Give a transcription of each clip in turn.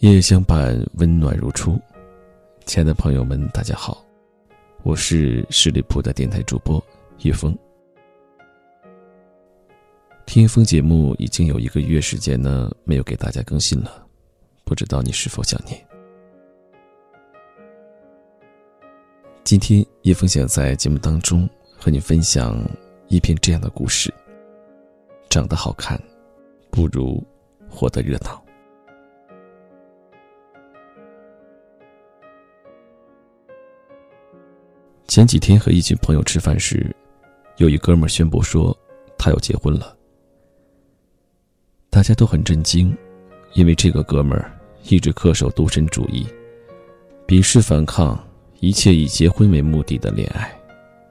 夜夜相伴，温暖如初。亲爱的朋友们，大家好，我是十里铺的电台主播叶峰。听叶峰节目已经有一个月时间呢，没有给大家更新了，不知道你是否想念？今天叶峰想在节目当中和你分享一篇这样的故事：长得好看，不如活得热闹。前几天和一群朋友吃饭时，有一哥们宣布说他要结婚了。大家都很震惊，因为这个哥们一直恪守独身主义，鄙视反抗一切以结婚为目的的恋爱，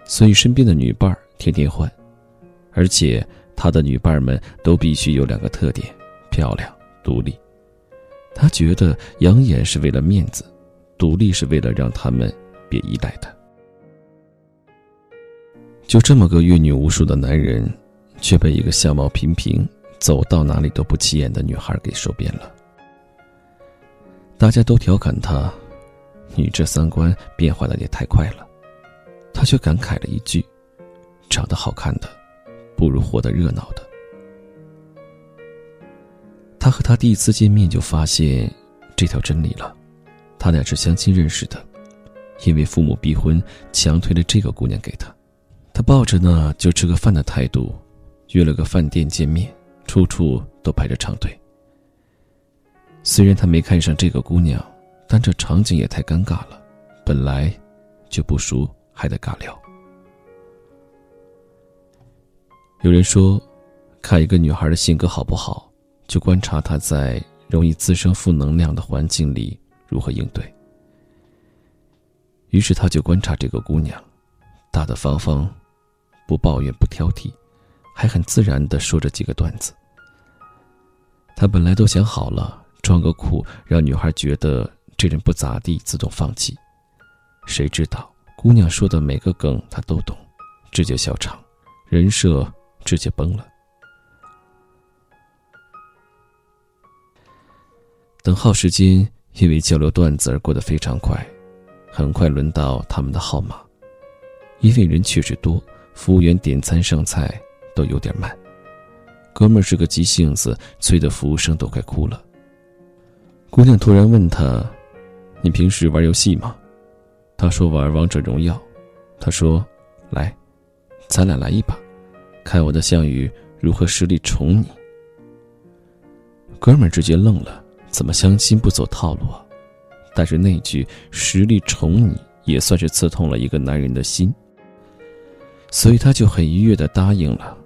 所以身边的女伴儿天天换，而且他的女伴们都必须有两个特点：漂亮、独立。他觉得养眼是为了面子，独立是为了让他们别依赖他。就这么个阅女无数的男人，却被一个相貌平平、走到哪里都不起眼的女孩给收编了。大家都调侃他：“你这三观变化的也太快了。”他却感慨了一句：“长得好看的，不如活得热闹的。”他和他第一次见面就发现这条真理了。他俩是相亲认识的，因为父母逼婚，强推了这个姑娘给他。他抱着呢就吃个饭的态度，约了个饭店见面，处处都排着长队。虽然他没看上这个姑娘，但这场景也太尴尬了，本来就不熟，还得尬聊。有人说，看一个女孩的性格好不好，就观察她在容易滋生负能量的环境里如何应对。于是他就观察这个姑娘，大大方方。不抱怨，不挑剔，还很自然的说着几个段子。他本来都想好了，装个酷，让女孩觉得这人不咋地，自动放弃。谁知道姑娘说的每个梗他都懂，直接笑场，人设直接崩了。等号时间因为交流段子而过得非常快，很快轮到他们的号码，因为人确实多。服务员点餐上菜都有点慢，哥们是个急性子，催得服务生都快哭了。姑娘突然问他：“你平时玩游戏吗？”他说：“玩王者荣耀。”他说：“来，咱俩来一把，看我的项羽如何实力宠你。”哥们直接愣了，怎么相亲不走套路啊？但是那句“实力宠你”也算是刺痛了一个男人的心。所以他就很愉悦的答应了。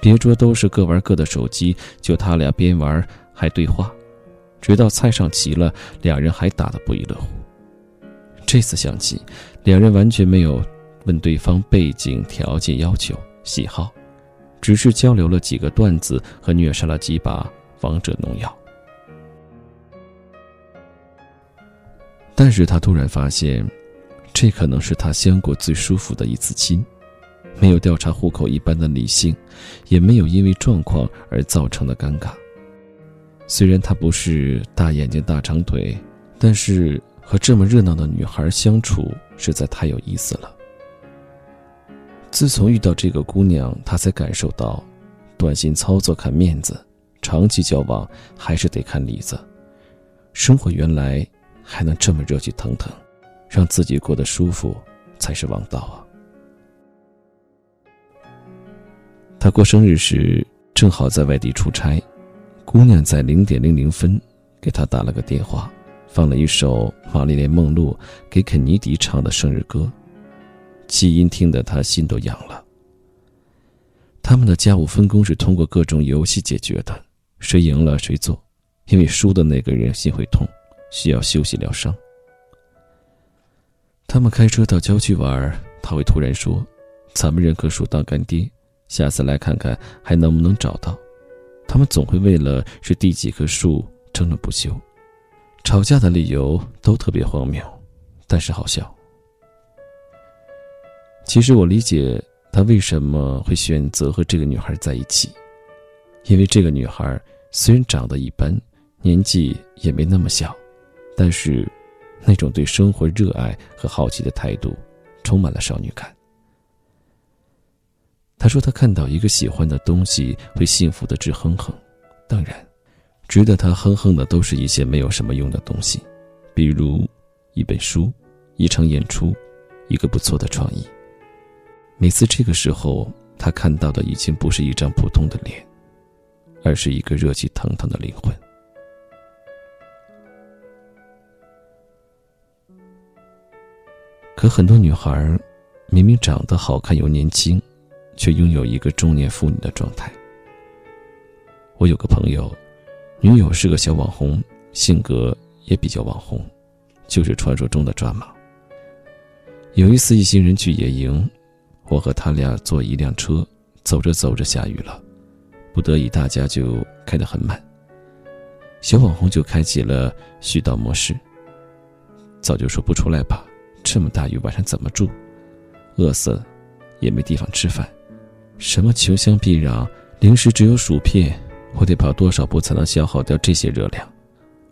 别桌都是各玩各的手机，就他俩边玩还对话，直到菜上齐了，两人还打得不亦乐乎。这次相亲，两人完全没有问对方背景、条件、要求、喜好，只是交流了几个段子和虐杀了几把王者农药。但是他突然发现，这可能是他相过最舒服的一次亲。没有调查户口一般的理性，也没有因为状况而造成的尴尬。虽然他不是大眼睛大长腿，但是和这么热闹的女孩相处实在太有意思了。自从遇到这个姑娘，他才感受到，短信操作看面子，长期交往还是得看里子。生活原来还能这么热气腾腾，让自己过得舒服才是王道啊！他过生日时正好在外地出差，姑娘在零点零零分给他打了个电话，放了一首玛丽莲梦露给肯尼迪唱的生日歌，气音听得他心都痒了。他们的家务分工是通过各种游戏解决的，谁赢了谁做，因为输的那个人心会痛，需要休息疗伤。他们开车到郊区玩，他会突然说：“咱们认棵树当干爹。”下次来看看还能不能找到，他们总会为了是第几棵树争论不休，吵架的理由都特别荒谬，但是好笑。其实我理解他为什么会选择和这个女孩在一起，因为这个女孩虽然长得一般，年纪也没那么小，但是，那种对生活热爱和好奇的态度，充满了少女感。他说：“他看到一个喜欢的东西，会幸福的直哼哼。当然，值得他哼哼的都是一些没有什么用的东西，比如一本书、一场演出、一个不错的创意。每次这个时候，他看到的已经不是一张普通的脸，而是一个热气腾腾的灵魂。”可很多女孩，明明长得好看又年轻，却拥有一个中年妇女的状态。我有个朋友，女友是个小网红，性格也比较网红，就是传说中的抓马。有一次一行人去野营，我和他俩坐一辆车，走着走着下雨了，不得已大家就开得很慢。小网红就开启了絮叨模式，早就说不出来吧。这么大雨，晚上怎么住？饿死了，也没地方吃饭。什么穷乡僻壤，零食只有薯片，我得跑多少步才能消耗掉这些热量？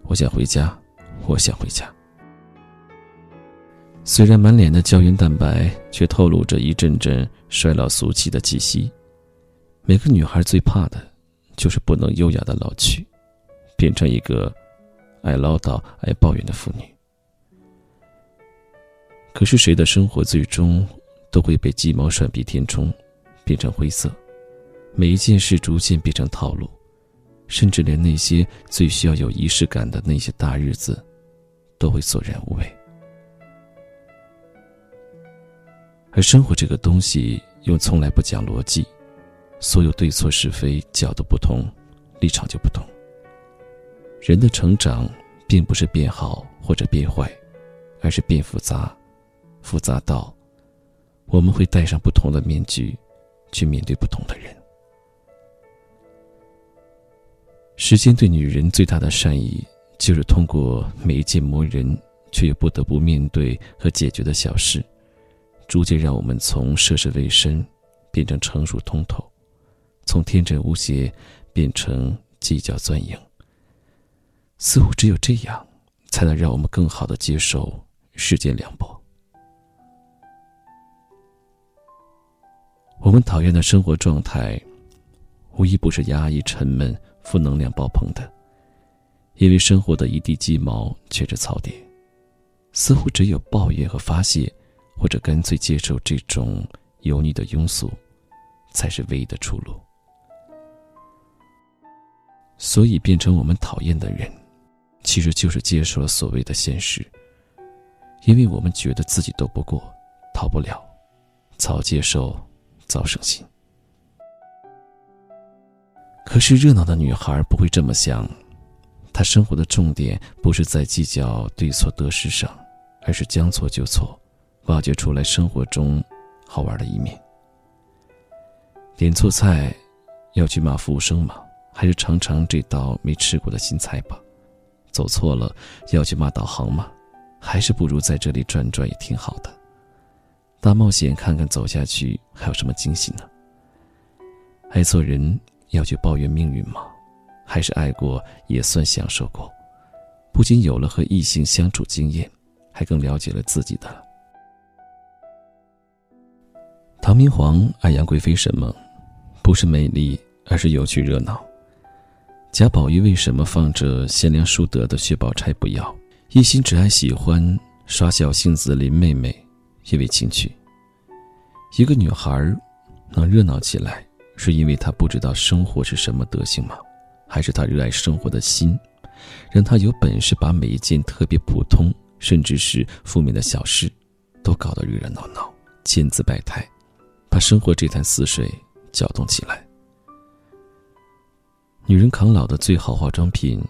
我想回家，我想回家。虽然满脸的胶原蛋白，却透露着一阵阵衰老俗气的气息。每个女孩最怕的，就是不能优雅的老去，变成一个爱唠叨、爱抱怨的妇女。可是谁的生活最终都会被鸡毛蒜皮填充，变成灰色，每一件事逐渐变成套路，甚至连那些最需要有仪式感的那些大日子，都会索然无味。而生活这个东西又从来不讲逻辑，所有对错是非角度不同，立场就不同。人的成长并不是变好或者变坏，而是变复杂。复杂到，我们会戴上不同的面具，去面对不同的人。时间对女人最大的善意，就是通过每一件磨人却又不得不面对和解决的小事，逐渐让我们从涉世未深，变成成熟通透，从天真无邪变成计较钻营。似乎只有这样，才能让我们更好的接受世间凉薄。我们讨厌的生活状态，无一不是压抑、沉闷、负能量爆棚的。因为生活的一地鸡毛却是槽点，似乎只有抱怨和发泄，或者干脆接受这种油腻的庸俗，才是唯一的出路。所以，变成我们讨厌的人，其实就是接受了所谓的现实。因为我们觉得自己斗不过，逃不了，早接受。早省心。可是热闹的女孩不会这么想，她生活的重点不是在计较对错得失上，而是将错就错，挖掘出来生活中好玩的一面。点错菜，要去骂服务生吗？还是尝尝这道没吃过的新菜吧？走错了，要去骂导航吗？还是不如在这里转转也挺好的。大冒险，看看走下去还有什么惊喜呢？爱错人要去抱怨命运吗？还是爱过也算享受过？不仅有了和异性相处经验，还更了解了自己的。唐明皇爱杨贵妃什么？不是美丽，而是有趣热闹。贾宝玉为什么放着贤良淑德的薛宝钗不要，一心只爱喜欢耍小性子的林妹妹？因为情趣，一个女孩能热闹起来，是因为她不知道生活是什么德行吗？还是她热爱生活的心，让她有本事把每一件特别普通，甚至是负面的小事，都搞得热热闹闹、千姿百态，把生活这潭死水搅动起来。女人抗老的最好化妆品，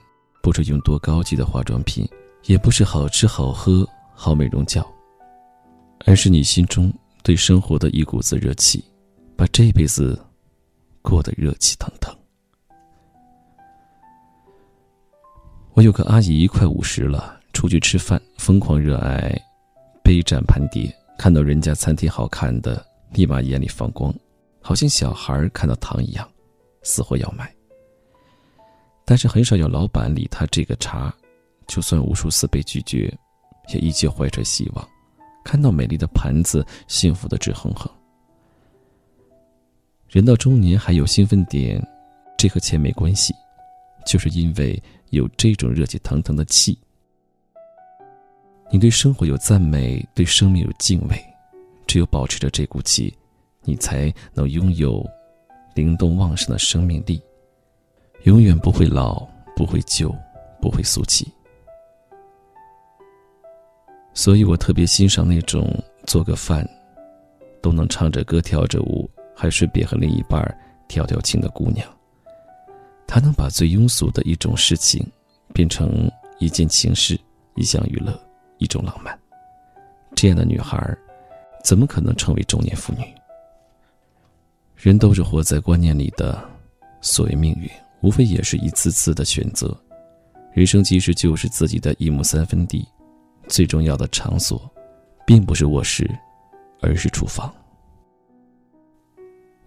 不是用多高级的化妆品，也不是好吃好喝好美容觉。而是你心中对生活的一股子热气，把这辈子过得热气腾腾。我有个阿姨，快五十了，出去吃饭疯狂热爱杯盏盘碟，看到人家餐厅好看的，立马眼里放光，好像小孩看到糖一样，死活要买。但是很少有老板理他这个茬，就算无数次被拒绝，也依旧怀着希望，看到美丽的盘子，幸福的直哼哼。人到中年还有兴奋点，这和钱没关系，就是因为有这种热气腾腾的气。你对生活有赞美，对生命有敬畏，只有保持着这股气，你才能拥有灵动旺盛的生命力。永远不会老，不会旧，不会俗气。所以我特别欣赏那种做个饭都能唱着歌、跳着舞，还顺便和另一半调调情的姑娘。她能把最庸俗的一种事情变成一件情事，一项娱乐，一种浪漫。这样的女孩，怎么可能成为中年妇女？人都是活在观念里的，所谓命运。无非也是一次次的选择，人生其实就是自己的一亩三分地，最重要的场所，并不是卧室，而是厨房。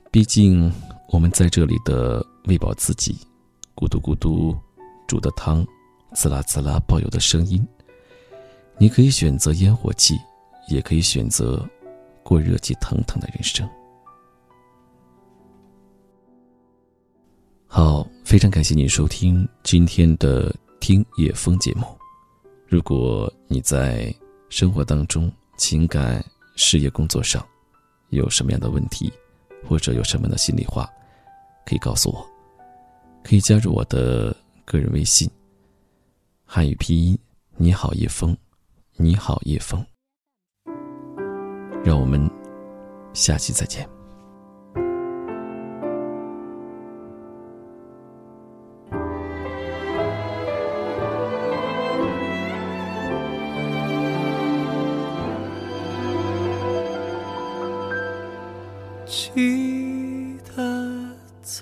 毕竟我们在这里的喂饱自己，咕嘟咕嘟煮的汤，滋啦滋啦爆油的声音。你可以选择烟火气，也可以选择过热气腾腾的人生。好。非常感谢您收听今天的《听夜风》节目。如果你在生活当中、情感、事业、工作上有什么样的问题，或者有什么样的心里话，可以告诉我。可以加入我的个人微信。汉语拼音：你好叶风，你好叶风。让我们下期再见。得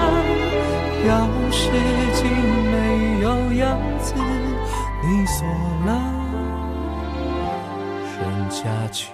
钥匙竟没有样子，你锁了，人家就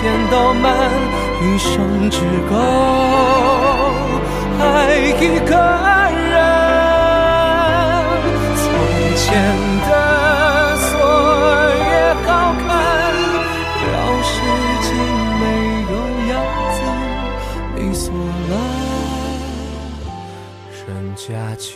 邮件都慢，一生只够爱一个人。从前的锁也好看，钥匙竟没有样子，你锁了，人家就。